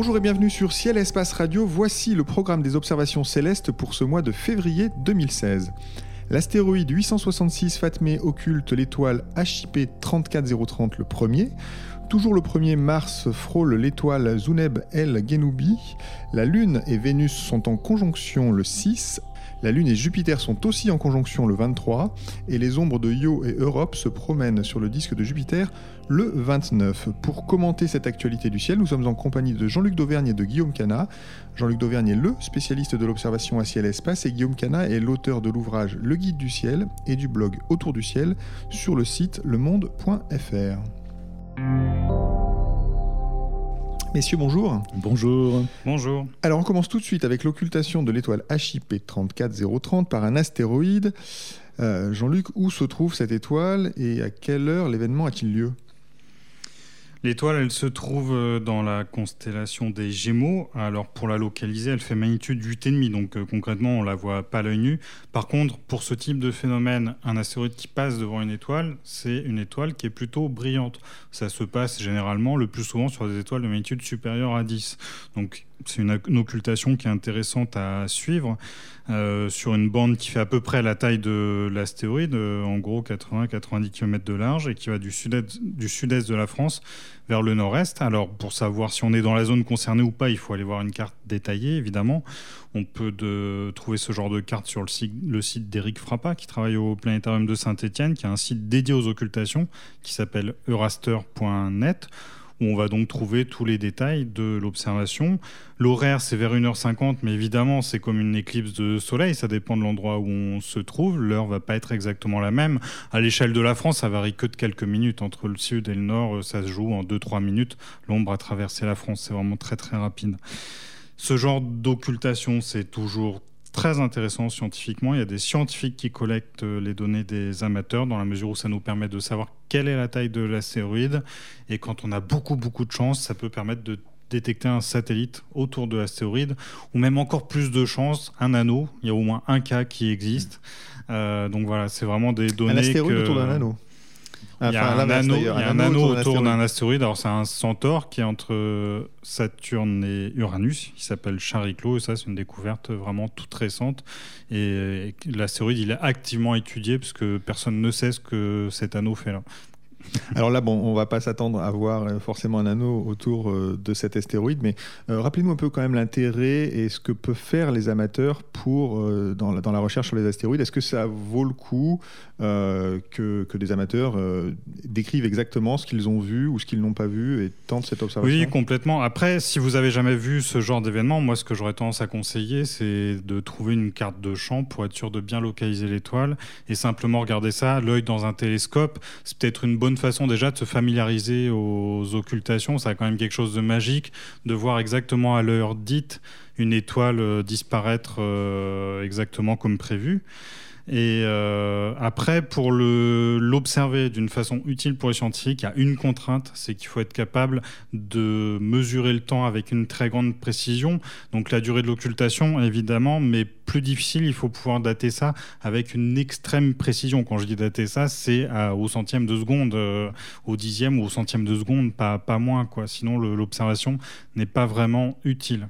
Bonjour et bienvenue sur Ciel Espace Radio. Voici le programme des observations célestes pour ce mois de février 2016. L'astéroïde 866 Fatmé occulte l'étoile HIP 34030 le premier. Toujours le premier Mars frôle l'étoile Zuneb El Genoubi. La Lune et Vénus sont en conjonction le 6 la Lune et Jupiter sont aussi en conjonction le 23 et les ombres de Io et Europe se promènent sur le disque de Jupiter le 29. Pour commenter cette actualité du ciel, nous sommes en compagnie de Jean-Luc Dauvergne et de Guillaume Cana. Jean-Luc Dauvergne est le spécialiste de l'observation à ciel et espace et Guillaume Cana est l'auteur de l'ouvrage Le guide du ciel et du blog Autour du ciel sur le site lemonde.fr. Messieurs, bonjour. Bonjour. Bonjour. Alors on commence tout de suite avec l'occultation de l'étoile HIP 34030 par un astéroïde. Euh, Jean-Luc, où se trouve cette étoile et à quelle heure l'événement a-t-il lieu? L'étoile, elle se trouve euh, dans la constellation des Gémeaux. Alors pour la localiser, elle fait magnitude 8,5, donc euh, concrètement, on la voit pas à l'œil nu. Par contre, pour ce type de phénomène, un astéroïde qui passe devant une étoile, c'est une étoile qui est plutôt brillante. Ça se passe généralement le plus souvent sur des étoiles de magnitude supérieure à 10. Donc c'est une, occultation qui est intéressante à suivre euh, sur une bande qui fait à peu près la taille de l'astéroïde, euh, en gros 80-90 km de large, et qui va du sud-est sud de la France vers le nord-est. Alors pour savoir si on est dans la zone concernée ou pas, il faut aller voir une carte détaillée, évidemment. On peut trouver ce genre de carte sur le site, le site d'Éric Frappa, qui travaille au Planétarium de Saint-Étienne, qui a un site dédié aux occultations, qui s'appelle euraster.net où on va donc trouver tous les détails de l'observation. L'horaire, c'est vers 1h50, mais évidemment, c'est comme une éclipse de soleil, ça dépend de l'endroit où on se trouve. L'heure va pas être exactement la même. À l'échelle de la France, ça varie que de quelques minutes. Entre le sud et le nord, ça se joue en 2-3 minutes. L'ombre a traversé la France, c'est vraiment très très rapide. Ce genre d'occultation, c'est toujours très intéressant scientifiquement. Il y a des scientifiques qui collectent euh, les données des amateurs dans la mesure où ça nous permet de savoir quelle est la taille de l'astéroïde. Et quand on a beaucoup, beaucoup de chance, ça peut permettre de détecter un satellite autour de l'astéroïde, ou même encore plus de chance, un anneau. Il y a au moins un cas qui existe. Euh, donc voilà, c'est vraiment des données. Un astéroïde autour d'un anneau il y a un, anneau, autour d'un astéroïde. Alors, c'est un centaure qui est entre Saturne et Uranus. Il s'appelle Chariclo. Et ça, c'est une découverte vraiment toute récente. Et l'astéroïde, il est activement étudié parce que personne ne sait ce que cet anneau fait là. Alors là, bon, on va pas s'attendre à voir euh, forcément un anneau autour euh, de cet astéroïde, mais euh, rappelez-nous un peu quand même l'intérêt et ce que peuvent faire les amateurs pour dans, la, recherche sur les astéroïdes. Est-ce que ça vaut le coup que, des amateurs décrivent exactement ce qu'ils ont vu ou ce qu'ils n'ont pas vu et tentent cette observation? Oui, complètement. Après, si vous avez jamais vu ce genre d'événement, moi, ce que j'aurais tendance à conseiller, c'est de trouver une carte de champ pour être sûr de bien localiser l'étoile et simplement regarder ça, l'œil dans un télescope. C'est peut-être une bonne façon déjà de se familiariser aux occultations. Ça a quand même quelque chose de magique de voir exactement à l'heure dite une étoile euh, disparaître euh, exactement comme prévu. Et euh, après, pour l'observer d'une façon utile pour les scientifiques, il y a une contrainte, c'est qu'il faut être capable de mesurer le temps avec une très grande précision. Donc la durée de l'occultation, évidemment, mais plus difficile, il faut pouvoir dater ça avec une extrême précision. Quand je dis dater ça, c'est au centième de seconde, euh, au dixième ou au centième de seconde, pas, pas moins. Quoi. Sinon, l'observation n'est pas vraiment utile.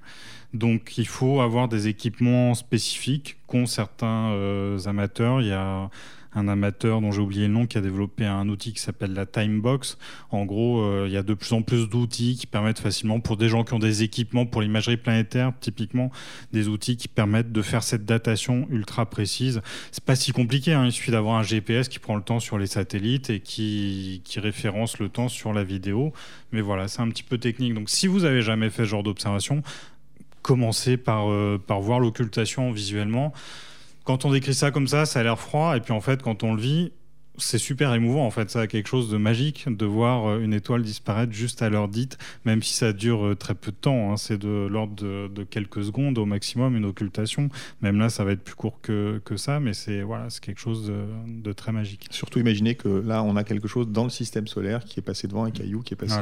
Donc il faut avoir des équipements spécifiques qu'ont certains euh, amateurs. Il y a un amateur dont j'ai oublié le nom qui a développé un outil qui s'appelle la Timebox. En gros, euh, il y a de plus en plus d'outils qui permettent facilement pour des gens qui ont des équipements pour l'imagerie planétaire, typiquement des outils qui permettent de faire cette datation ultra précise. C'est pas si compliqué, hein. il suffit d'avoir un GPS qui prend le temps sur les satellites et qui, qui référence le temps sur la vidéo. Mais voilà, c'est un petit peu technique. Donc si vous avez jamais fait ce genre d'observation, commencer par, euh, par voir l'occultation visuellement. Quand on décrit ça comme ça, ça a l'air froid, et puis en fait, quand on le vit, c'est super émouvant en fait. Ça a quelque chose de magique de voir euh, une étoile disparaître juste à l'heure dite, même si ça dure euh, très peu de temps. Hein. C'est de l'ordre de, quelques secondes au maximum une occultation. Même là, ça va être plus court que, que ça, mais c'est voilà, quelque chose de, très magique. Surtout imaginez que là, on a quelque chose dans le système solaire qui est passé devant un caillou qui est passé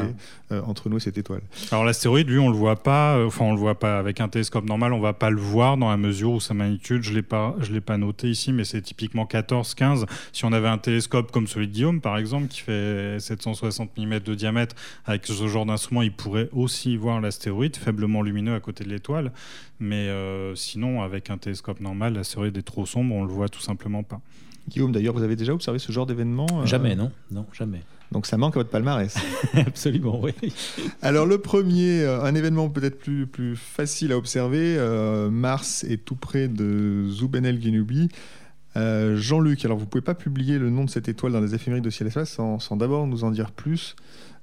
euh, entre nous cette étoile. Alors l'astéroïde, lui, on le voit pas. Enfin, on le voit pas avec un télescope normal. On va pas le voir dans la mesure où sa magnitude, je l'ai pas, je l'ai pas noté ici, mais c'est typiquement 14-15. Si on avait un télescope comme celui de Guillaume, par exemple, qui fait 760 mm de diamètre, avec ce genre d'instrument, il pourrait aussi voir l'astéroïde faiblement lumineux à côté de l'étoile. Mais euh, sinon, avec un télescope normal, l'astéroïde est trop sombre, on le voit tout simplement pas. Guillaume, d'ailleurs, vous avez déjà observé ce genre d'événement euh? Jamais, non, non, jamais. Donc ça manque à votre palmarès. Absolument, oui. Alors le premier, euh, un événement peut-être plus, plus facile à observer, Mars est tout près de Zoubenel Genubi. Euh, Jean-Luc, alors vous pouvez pas publier le nom de cette étoile dans les éphémérides de ciel espace sans, d'abord nous en dire plus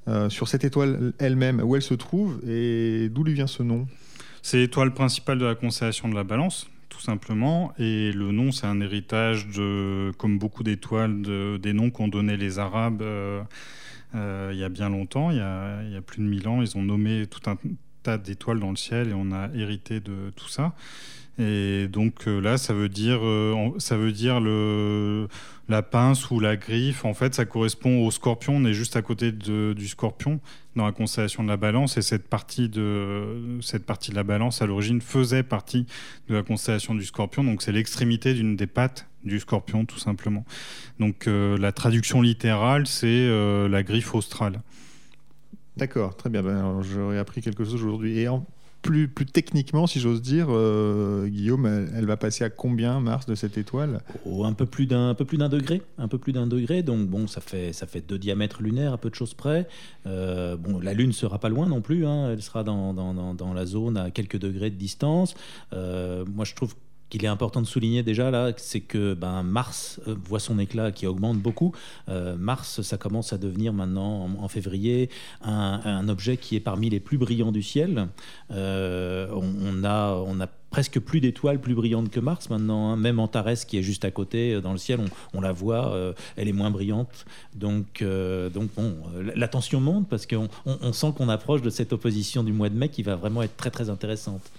euh, sur cette étoile elle-même, où elle se trouve et d'où lui vient ce nom? C'est l'étoile principale de la constellation de la Balance, tout simplement, et le nom c'est un héritage de, comme beaucoup d'étoiles, des noms qu'ont donnés les Arabes. Euh, il y a bien longtemps, il y a, il y a, plus de 1000 ans, ils ont nommé tout un tas d'étoiles dans le ciel et on a hérité de tout ça. Et donc euh, là, ça veut dire, euh, ça veut dire la pince ou la griffe. En fait, ça correspond au scorpion. On est juste à côté du scorpion dans la constellation de la balance. Et cette partie de, cette partie de la balance, à l'origine, faisait partie de la constellation du scorpion. Donc c'est l'extrémité d'une des pattes du scorpion, tout simplement. Donc euh, la traduction littérale, c'est la griffe australe. D'accord, très bien. Ben, J'aurais appris quelque chose aujourd'hui. Et en plus, plus techniquement, si j'ose dire, euh, Guillaume, elle, va passer à combien Mars de cette étoile? Oh, Un peu plus d'un peu plus d'un degré, un peu plus d'un degré. Donc bon, ça fait ça fait deux diamètres lunaires à peu de choses près. Euh, bon, la Lune sera pas loin non plus. Hein. elle sera dans, dans, dans, la zone à quelques degrés de distance. Euh, moi, je trouve qu'il est important de souligner déjà là, c'est que ben, Mars euh, voit son éclat qui augmente beaucoup. Euh, Mars, ça commence à devenir maintenant en, février un, objet qui est parmi les plus brillants du ciel. Euh, on, a, on a presque plus d'étoiles plus brillantes que Mars maintenant. Hein. Même Antares, qui est juste à côté dans le ciel, on, la voit, elle est moins brillante. Donc, donc bon, l'attention monte parce qu'on on sent qu'on approche de cette opposition du mois de mai qui va vraiment être très très intéressante.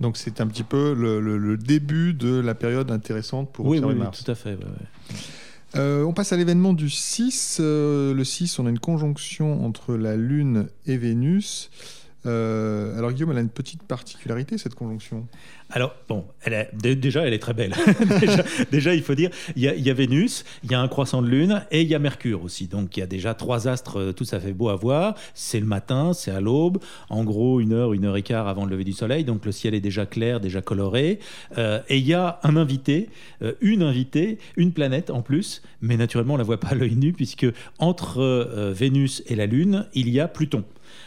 Donc c'est un petit peu le, début de la période intéressante pour oui, observer oui, Mars. tout à fait. Euh, on passe à l'événement du 6. Euh, le 6, on a une conjonction entre la Lune et Vénus. Euh, alors Guillaume, elle a une petite particularité, cette conjonction. Alors, bon, elle déjà, elle est très belle. déjà, il faut dire, il y, a, Vénus, il y a un croissant de lune et il y a Mercure aussi. Donc, il y a déjà trois astres, euh, tout ça fait beau à voir. C'est le matin, c'est à l'aube, en gros, une heure, une heure et quart avant le lever du soleil. Donc, le ciel est déjà clair, déjà coloré. Euh, et il y a un invité, une invitée, une planète en plus. Mais naturellement, on la voit pas à l'œil nu, puisque entre Vénus et la Lune, il y a Pluton.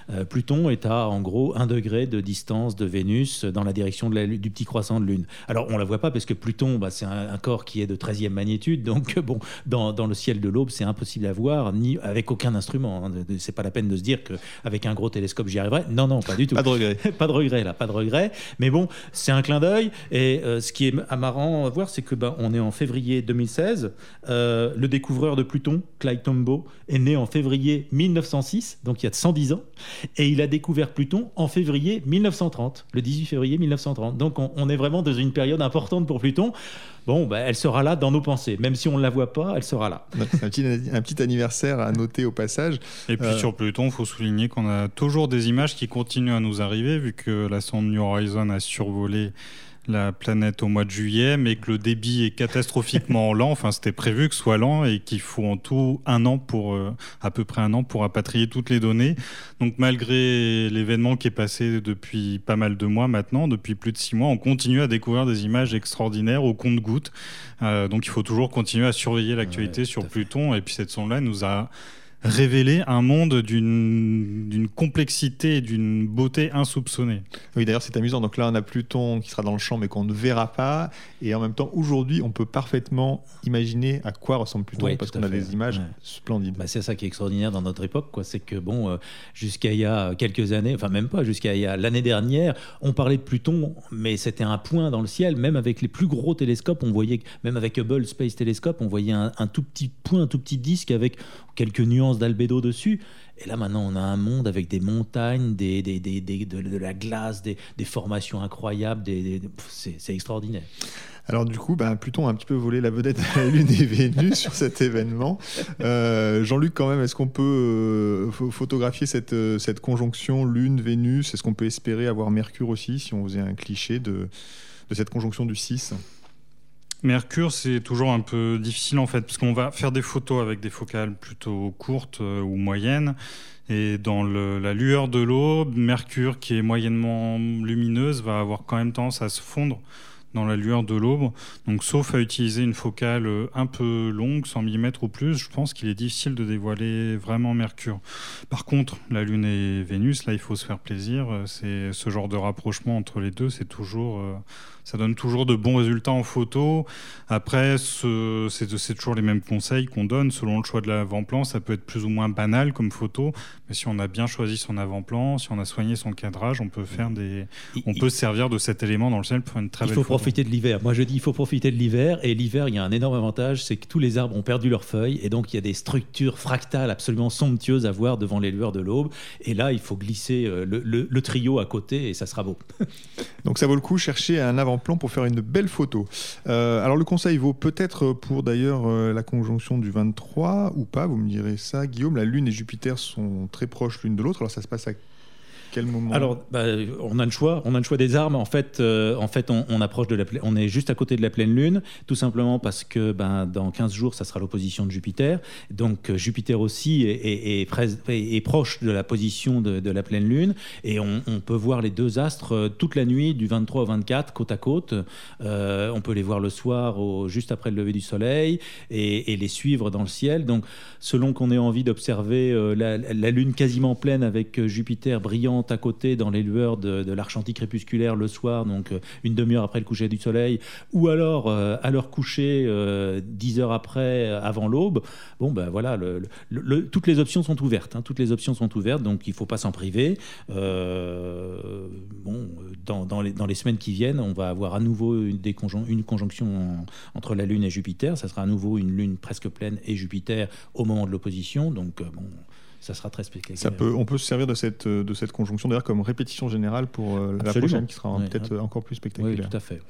Euh, Pluton est à en gros un degré de distance de Vénus dans la direction de la, du petit croissant de Lune. Alors on la voit pas parce que Pluton, bah, c'est un, corps qui est de 13e magnitude, donc bon, dans, dans le ciel de l'aube, c'est impossible à voir, ni avec aucun instrument. Hein. C'est pas la peine de se dire qu'avec un gros télescope j'y arriverai. Non, non, pas du tout. pas de regret. pas de regret là, pas de regret. Mais bon, c'est un clin d'œil. Et euh, ce qui est marrant à voir, c'est que bah, on est en février 2016. Euh, le découvreur de Pluton, Clyde Tombaugh, est né en février 1906, donc il y a 110 ans. Et il a découvert Pluton en février 1930, le 18 février 1930. Donc on, est vraiment dans une période importante pour Pluton. Bon, bah, elle sera là dans nos pensées. Même si on ne la voit pas, elle sera là. un petit, un petit anniversaire à noter au passage. Et puis euh, sur Pluton, il faut souligner qu'on a toujours des images qui continuent à nous arriver, vu que la sonde New Horizon a survolé la planète au mois de juillet, mais que le débit est catastrophiquement lent. Enfin, c'était prévu que ce soit lent et qu'il faut en tout un an pour, euh, à peu près un an pour rapatrier toutes les données. Donc, malgré l'événement qui est passé depuis pas mal de mois maintenant, depuis plus de six mois, on continue à découvrir des images extraordinaires au compte-gouttes. Euh, donc, il faut toujours continuer à surveiller l'actualité sur Pluton. Et puis, cette sonde-là nous a révéler un monde d'une complexité et d'une beauté insoupçonnée. Oui, d'ailleurs, c'est amusant. Donc là, on a Pluton qui sera dans le champ, mais qu'on ne verra pas. Et en même temps, aujourd'hui, on peut parfaitement imaginer à quoi ressemble Pluton, parce qu'on a des images splendides. Bah, c'est ça qui est extraordinaire dans notre époque, quoi. C'est que, bon, euh, jusqu'à il y a quelques années, enfin, même pas, jusqu'à l'année dernière, on parlait de Pluton, mais c'était un point dans le ciel. Même avec les plus gros télescopes, on voyait, même avec Hubble Space Telescope, on voyait un, un tout petit point, un tout petit disque avec quelques nuances d'albédo dessus. Et là, maintenant, on a un monde avec des montagnes, de, la glace, des, formations incroyables. c'est extraordinaire. Alors du coup, bah, Pluton a un petit peu volé la vedette à la Lune et Vénus sur cet événement. Euh, Jean-Luc, quand même, est-ce qu'on peut euh, photographier cette, euh, conjonction Lune-Vénus Est-ce qu'on peut espérer avoir Mercure aussi, si on faisait un cliché de cette conjonction du 6 Mercure, c'est toujours un peu difficile en fait, parce qu'on va faire des photos avec des focales plutôt courtes euh, ou moyennes. Et dans la lueur de l'aube, Mercure, qui est moyennement lumineuse, va avoir quand même tendance à se fondre dans la lueur de l'aube. Donc, sauf à utiliser une focale euh, un peu longue, 100 mm ou plus, je pense qu'il est difficile de dévoiler vraiment Mercure. Par contre, la Lune et Vénus, là, il faut se faire plaisir. Euh, c'est ce genre de rapprochement entre les deux, c'est toujours ça donne toujours de bons résultats en photo. Après, c'est toujours les mêmes conseils qu'on donne selon le choix de l'avant-plan. Ça peut être plus ou moins banal comme photo, mais si on a bien choisi son avant-plan, si on a soigné son cadrage, on peut faire des, on peut se servir de cet élément dans le ciel pour une très belle photo. De l'hiver. Moi, je dis, il faut profiter de l'hiver. Et l'hiver, il y a un énorme avantage, c'est que tous les arbres ont perdu leurs feuilles, et donc il y a des structures fractales absolument somptueuses à voir devant les lueurs de l'aube. Et là, il faut glisser euh, le, trio à côté, et ça sera beau. donc ça vaut le coup chercher un avant plan pour faire une belle photo. Euh, alors le conseil vaut peut-être pour d'ailleurs euh, la conjonction du 23 ou pas, vous me direz ça. Guillaume, la Lune et Jupiter sont très proches l'une de l'autre, alors ça se passe à moment Alors, bah, on a le choix. On a le choix des armes. En fait, euh, en fait, on, approche de la, on est juste à côté de la pleine lune, tout simplement parce que ben, dans 15 jours, ça sera l'opposition de Jupiter. Donc euh, Jupiter aussi est, proche de la position de, la pleine lune, et on, peut voir les deux astres euh, toute la nuit, du 23 au 24, côte à côte. on peut les voir le soir, juste après le lever du soleil, et, les suivre dans le ciel. Donc, selon qu'on ait envie d'observer la lune quasiment pleine avec Jupiter brillant à côté dans les lueurs de, de l'arc crépusculaire le soir, donc euh, une demi-heure après le coucher du soleil, ou alors euh, à leur coucher euh, dix heures après, avant l'aube, bon ben voilà, toutes les options sont ouvertes. Hein, toutes les options sont ouvertes, donc il ne faut pas s'en priver. bon, dans, les, semaines qui viennent, on va avoir à nouveau une conjonction entre la Lune et Jupiter. Ça sera à nouveau une Lune presque pleine et Jupiter au moment de l'opposition. Donc bon ça sera très spectaculaire. Ça peut, on peut se servir de cette, de cette conjonction d'ailleurs comme répétition générale pour euh, la prochaine qui sera peut-être encore plus spectaculaire. Oui, tout à fait.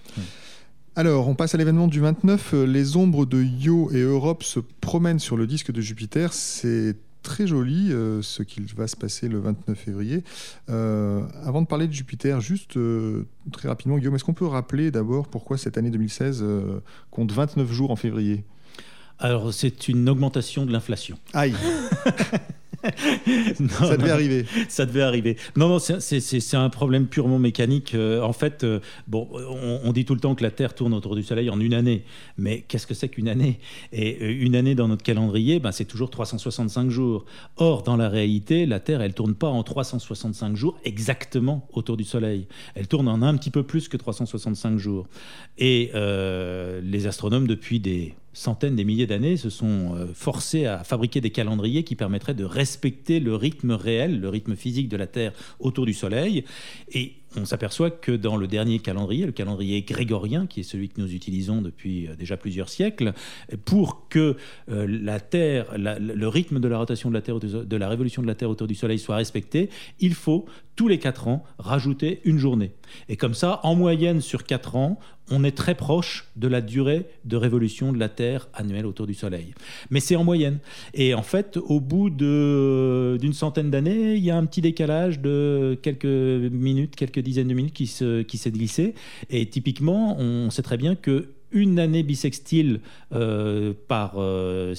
Alors, on passe à l'événement du 29. Les ombres de Io et Europe se promènent sur le disque de Jupiter. C'est très joli euh, ce qu'il va se passer le 29 février. Euh, avant de parler de Jupiter, juste très rapidement, Guillaume, est-ce qu'on peut rappeler d'abord pourquoi cette année 2016 compte 29 jours en février? Alors, c'est une augmentation de l'inflation. Aïe ça devait arriver. Ça devait arriver. Non, non, c'est un problème purement mécanique. Euh, en fait, euh, bon, on, dit tout le temps que la Terre tourne autour du Soleil en une année. Mais qu'est-ce que c'est qu'une année? Et euh, une année dans notre calendrier, ben, c'est toujours 365 jours. Or, dans la réalité, la Terre, elle tourne pas en 365 jours exactement autour du Soleil. Elle tourne en un petit peu plus que 365 jours. Et les astronomes, depuis des centaines, des milliers d'années, se sont euh, forcés à fabriquer des calendriers qui permettraient de respecter le rythme réel, le rythme physique de la Terre autour du Soleil. Et on s'aperçoit que dans le dernier calendrier, le calendrier grégorien, qui est celui que nous utilisons depuis euh, déjà plusieurs siècles, pour que euh, la Terre, le rythme de la rotation de la Terre, de la révolution de la Terre autour du Soleil soit respecté, il faut tous les quatre ans rajouter une journée. Et comme ça, en moyenne sur quatre ans, on est très proche de la durée de révolution de la Terre annuelle autour du Soleil. Mais c'est en moyenne. Et en fait, au bout d'une centaine d'années, il y a un petit décalage de quelques minutes, quelques dizaines de minutes qui s'est glissé. Et typiquement, on sait très bien que une année bissextile euh, par... Euh,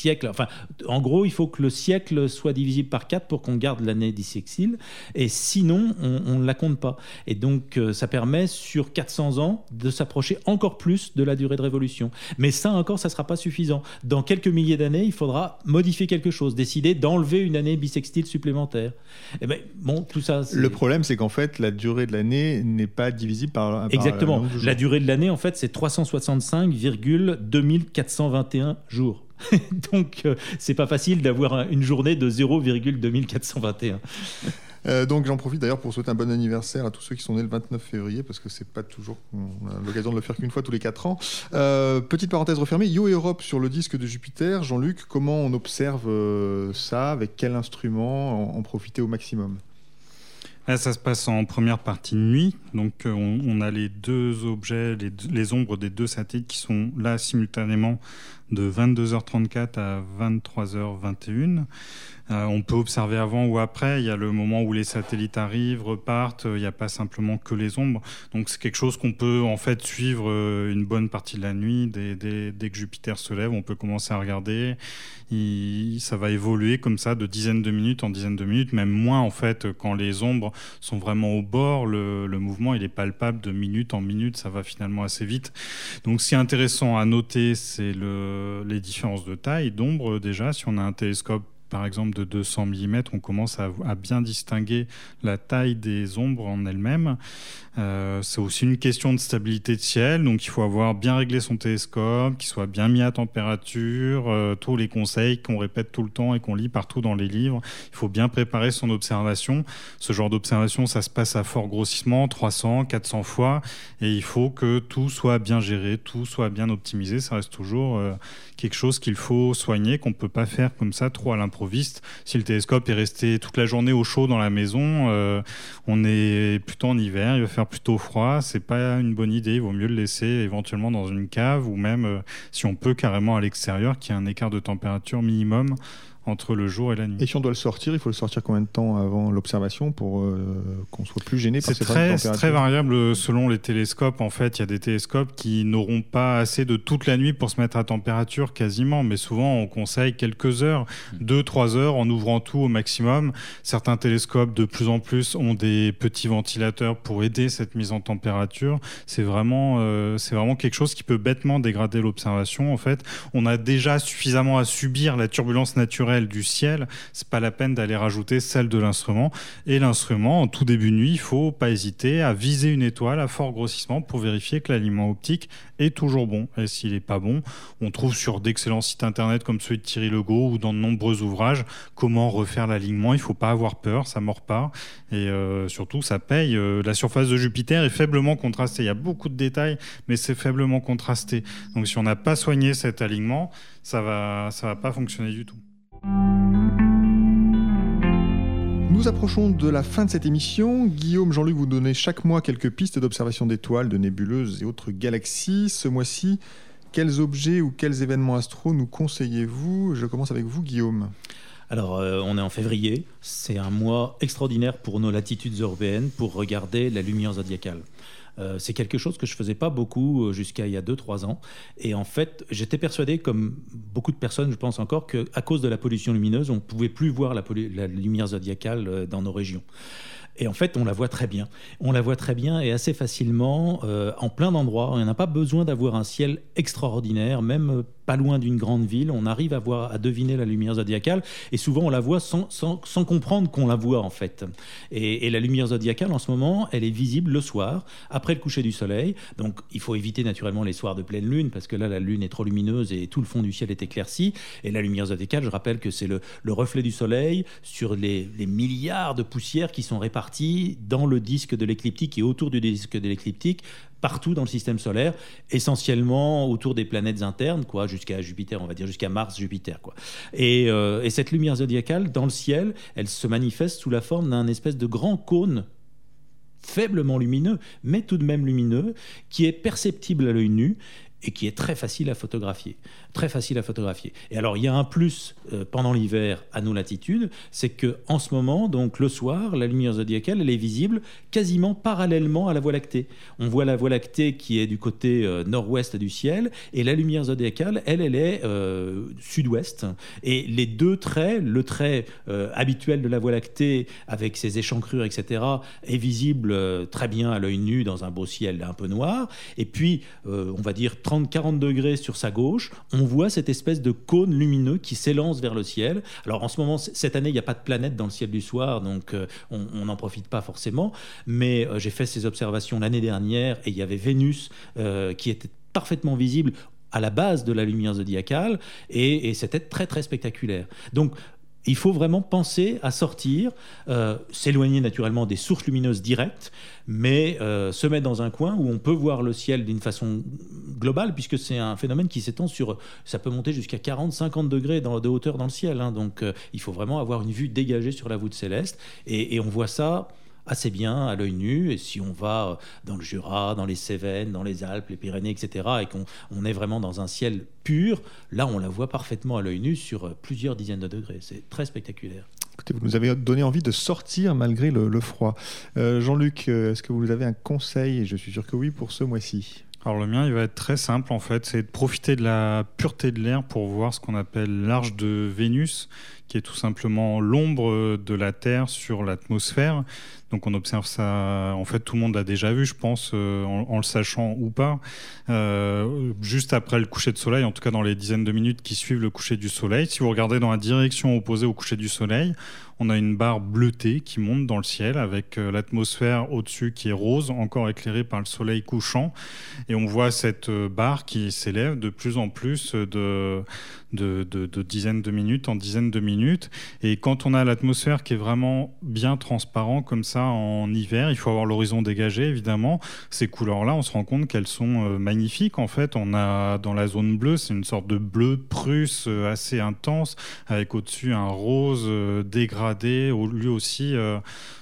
siècle. Enfin, en gros, il faut que le siècle soit divisible par 4 pour qu'on garde l'année dissexile. Et sinon, on ne la compte pas. Et donc, euh, ça permet sur 400 ans de s'approcher encore plus de la durée de révolution. Mais ça encore, ça ne sera pas suffisant. Dans quelques milliers d'années, il faudra modifier quelque chose, décider d'enlever une année bissextile supplémentaire. Et eh ben, bon, tout ça. Le problème, c'est qu'en fait, la durée de l'année n'est pas divisible par. Exactement. la durée de l'année, en fait, c'est 365,2421 jours. Donc, euh, c'est pas facile d'avoir une journée de 0,2421. Euh, donc j'en profite d'ailleurs pour souhaiter un bon anniversaire à tous ceux qui sont nés le 29 février, parce que c'est pas toujours a l'occasion de le faire qu'une fois tous les 4 ans. Euh, petite parenthèse refermée, Yo Europe sur le disque de Jupiter. Jean-Luc, comment on observe euh, ça? Avec quel instrument? En, profiter au maximum? Ça se passe en première partie de nuit. Donc, on, a les deux objets, les, les, ombres des deux satellites qui sont là simultanément de 22h34 à 23h21. Euh, on peut observer avant ou après. Il y a le moment où les satellites arrivent, repartent. Il n'y a pas simplement que les ombres. Donc c'est quelque chose qu'on peut en fait suivre euh, une bonne partie de la nuit. Dès, que Jupiter se lève, on peut commencer à regarder. ça va évoluer comme ça de dizaines de minutes en dizaines de minutes, même moins en fait quand les ombres sont vraiment au bord. Le, mouvement il est palpable de minute en minute. Ça va finalement assez vite. Donc ce qui est intéressant à noter, c'est les différences de taille d'ombre déjà. Si on a un télescope par exemple de 200 mm, on commence à, bien distinguer la taille des ombres en elles-mêmes. Euh, c'est aussi une question de stabilité de ciel, donc il faut avoir bien réglé son télescope, qu'il soit bien mis à température, euh, tous les conseils qu'on répète tout le temps et qu'on lit partout dans les livres. Il faut bien préparer son observation. Ce genre d'observation, ça se passe à fort grossissement, 300, 400 fois, et il faut que tout soit bien géré, tout soit bien optimisé. Ça reste toujours euh, quelque chose qu'il faut soigner, qu'on ne peut pas faire comme ça trop à Si le télescope est resté toute la journée au chaud dans la maison, euh, on est plutôt en hiver, il va faire plutôt froid, c'est pas une bonne idée, il vaut mieux le laisser éventuellement dans une cave ou même euh, si on peut carrément à l'extérieur, qui a un écart de température minimum entre le jour et la nuit. Et si on doit le sortir, il faut le sortir combien de temps avant l'observation pour euh, qu'on soit plus gêné par C'est très, très variable selon les télescopes. En fait, il y a des télescopes qui n'auront pas assez de toute la nuit pour se mettre à température quasiment, mais souvent on conseille quelques heures, 2-3 heures en ouvrant tout au maximum. Certains télescopes de plus en plus ont des petits ventilateurs pour aider cette mise en température. C'est vraiment, euh, c'est vraiment quelque chose qui peut bêtement dégrader l'observation. En fait, on a déjà suffisamment à subir la turbulence naturelle du ciel, c'est pas la peine d'aller rajouter celle de l'instrument. Et l'instrument, en tout début de nuit, il faut pas hésiter à viser une étoile à fort grossissement pour vérifier que l'aliment optique est toujours bon. Et s'il n'est pas bon, on trouve sur d'excellents sites internet comme celui de Thierry Legault ou dans de nombreux ouvrages comment refaire l'alignement. Il faut pas avoir peur, ça mord pas. Et euh, surtout, ça paye. Euh, la surface de Jupiter est faiblement contrastée. Il y a beaucoup de détails, mais c'est faiblement contrasté. Donc si on n'a pas soigné cet alignement, ça va, ça va pas fonctionner du tout. Nous approchons de la fin de cette émission. Guillaume, Jean-Luc, vous donnez chaque mois quelques pistes d'observation d'étoiles, de nébuleuses et autres galaxies. Ce mois-ci, quels objets ou quels événements astro nous conseillez-vous? Je commence avec vous, Guillaume. Alors, euh, on est en février. C'est un mois extraordinaire pour nos latitudes européennes pour regarder la lumière zodiacale. Euh, c'est quelque chose que je faisais pas beaucoup euh, jusqu'à il y a 2-3 ans. Et en fait, j'étais persuadé, comme beaucoup de personnes, je pense encore, qu'à cause de la pollution lumineuse, on ne pouvait plus voir la, lumière zodiacale dans nos régions. Et en fait, on la voit très bien. On la voit très bien et assez facilement en plein d'endroits. On n'a pas besoin d'avoir un ciel extraordinaire, même pas loin d'une grande ville, on arrive à voir, à deviner la lumière zodiacale, et souvent on la voit sans, sans, comprendre qu'on la voit en fait. Et, la lumière zodiacale en ce moment, elle est visible le soir, après le coucher du soleil. Donc il faut éviter naturellement les soirs de pleine lune, parce que là la lune est trop lumineuse et tout le fond du ciel est éclairci. Et la lumière zodiacale, je rappelle que c'est le, le, reflet du soleil sur les, les milliards de poussières qui sont réparties dans le disque de l'écliptique et autour du disque de l'écliptique partout dans le système solaire, essentiellement autour des planètes internes, quoi, jusqu'à Jupiter, on va dire jusqu'à Mars, Jupiter, quoi. Et, euh, et, cette lumière zodiacale dans le ciel, elle se manifeste sous la forme d'un espèce de grand cône faiblement lumineux, mais tout de même lumineux, qui est perceptible à l'œil nu et qui est très facile à photographier. Très facile à photographier. Et alors, il y a un plus euh, pendant l'hiver à nos latitudes, c'est que en ce moment, donc le soir, la lumière zodiacale, elle est visible quasiment parallèlement à la Voie lactée. On voit la Voie lactée qui est du côté euh, nord-ouest du ciel, et la lumière zodiacale, elle, elle est euh, sud-ouest. Et les deux traits, le trait habituel de la Voie lactée avec ses échancrures, etc., est visible très bien à l'œil nu dans un beau ciel un peu noir. Et puis, on va dire 30-40 degrés sur sa gauche, on voit cette espèce de cône lumineux qui s'élance vers le ciel. Alors en ce moment, cette année, il n'y a pas de planète dans le ciel du soir, donc euh, on n'en profite pas forcément. Mais euh, j'ai fait ces observations l'année dernière et il y avait Vénus euh, qui était parfaitement visible à la base de la lumière zodiacale et, c'était très très spectaculaire. Donc il faut vraiment penser à sortir, s'éloigner naturellement des sources lumineuses directes, mais se mettre dans un coin où on peut voir le ciel d'une façon globale, puisque c'est un phénomène qui s'étend sur, ça peut monter jusqu'à 40-50 degrés de hauteur dans le ciel. Hein. donc euh, il faut vraiment avoir une vue dégagée sur la voûte céleste, et on voit ça assez bien à l'œil nu. Et si on va euh, dans le Jura, dans les Cévennes, dans les Alpes, les Pyrénées, etc., et qu'on on est vraiment dans un ciel pur, là, on la voit parfaitement à l'œil nu sur euh, plusieurs dizaines de degrés. C'est très spectaculaire. Écoutez, vous nous avez donné envie de sortir malgré le, froid. Jean-Luc, est-ce que vous avez un conseil, je suis sûr que oui, pour ce mois-ci alors le mien, il va être très simple en fait, c'est de profiter de la pureté de l'air pour voir ce qu'on appelle l'arche de Vénus, qui est tout simplement l'ombre de la Terre sur l'atmosphère. Donc on observe ça, en fait tout le monde l'a déjà vu, je pense, euh, en, le sachant ou pas, euh, juste après le coucher de soleil, en tout cas dans les dizaines de minutes qui suivent le coucher du soleil. Si vous regardez dans la direction opposée au coucher du soleil, on a une barre bleutée qui monte dans le ciel avec euh, l'atmosphère au-dessus qui est rose, encore éclairée par le soleil couchant. Et on voit cette barre qui s'élève de plus en plus de, dizaines de minutes en dizaines de minutes. Et quand on a l'atmosphère qui est vraiment bien transparent comme ça en hiver, il faut avoir l'horizon dégagé évidemment. Ces couleurs-là, on se rend compte qu'elles sont euh, magnifiques. En fait, on a dans la zone bleue, c'est une sorte de bleu prusse euh, assez intense avec au-dessus un rose euh, dégradé, lui aussi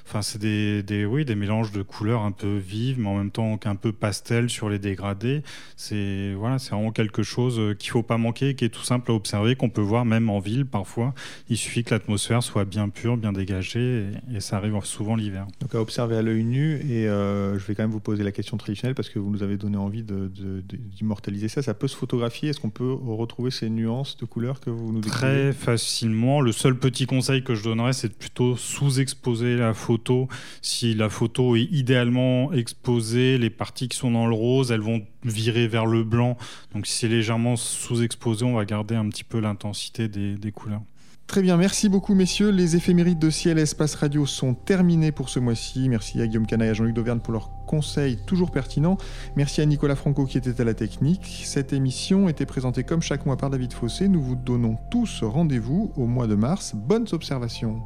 Enfin, c'est des, des, oui, des mélanges de couleurs un peu vives, mais en même temps qu'un peu pastel sur les dégradés. C'est voilà, c'est vraiment quelque chose qu'il faut pas manquer, qui est tout simple à observer, qu'on peut voir même en ville parfois. Il suffit que l'atmosphère soit bien pure, bien dégagée, et, ça arrive souvent l'hiver. Donc à observer à l'œil nu, et euh, je vais quand même vous poser la question traditionnelle parce que vous nous avez donné envie d'immortaliser ça. Ça peut se photographier? Est-ce qu'on peut retrouver ces nuances de couleurs que vous nous décrivez? Très facilement. Le seul petit conseil que je donnerais, c'est de plutôt sous-exposer la photo si la photo est idéalement exposée, les parties qui sont dans le rose, elles vont virer vers le blanc. Donc si c'est légèrement sous-exposé, on va garder un petit peu l'intensité des, couleurs. Très bien, merci beaucoup messieurs. Les éphémérides de Ciel Espace Radio sont terminées pour ce mois-ci. Merci à Guillaume Canaille et à Jean-Luc Dauvergne pour leurs conseils toujours pertinents. Merci à Nicolas Franco qui était à la technique. Cette émission était présentée comme chaque mois par David Fossé. Nous vous donnons tous rendez-vous au mois de mars. Bonnes observations.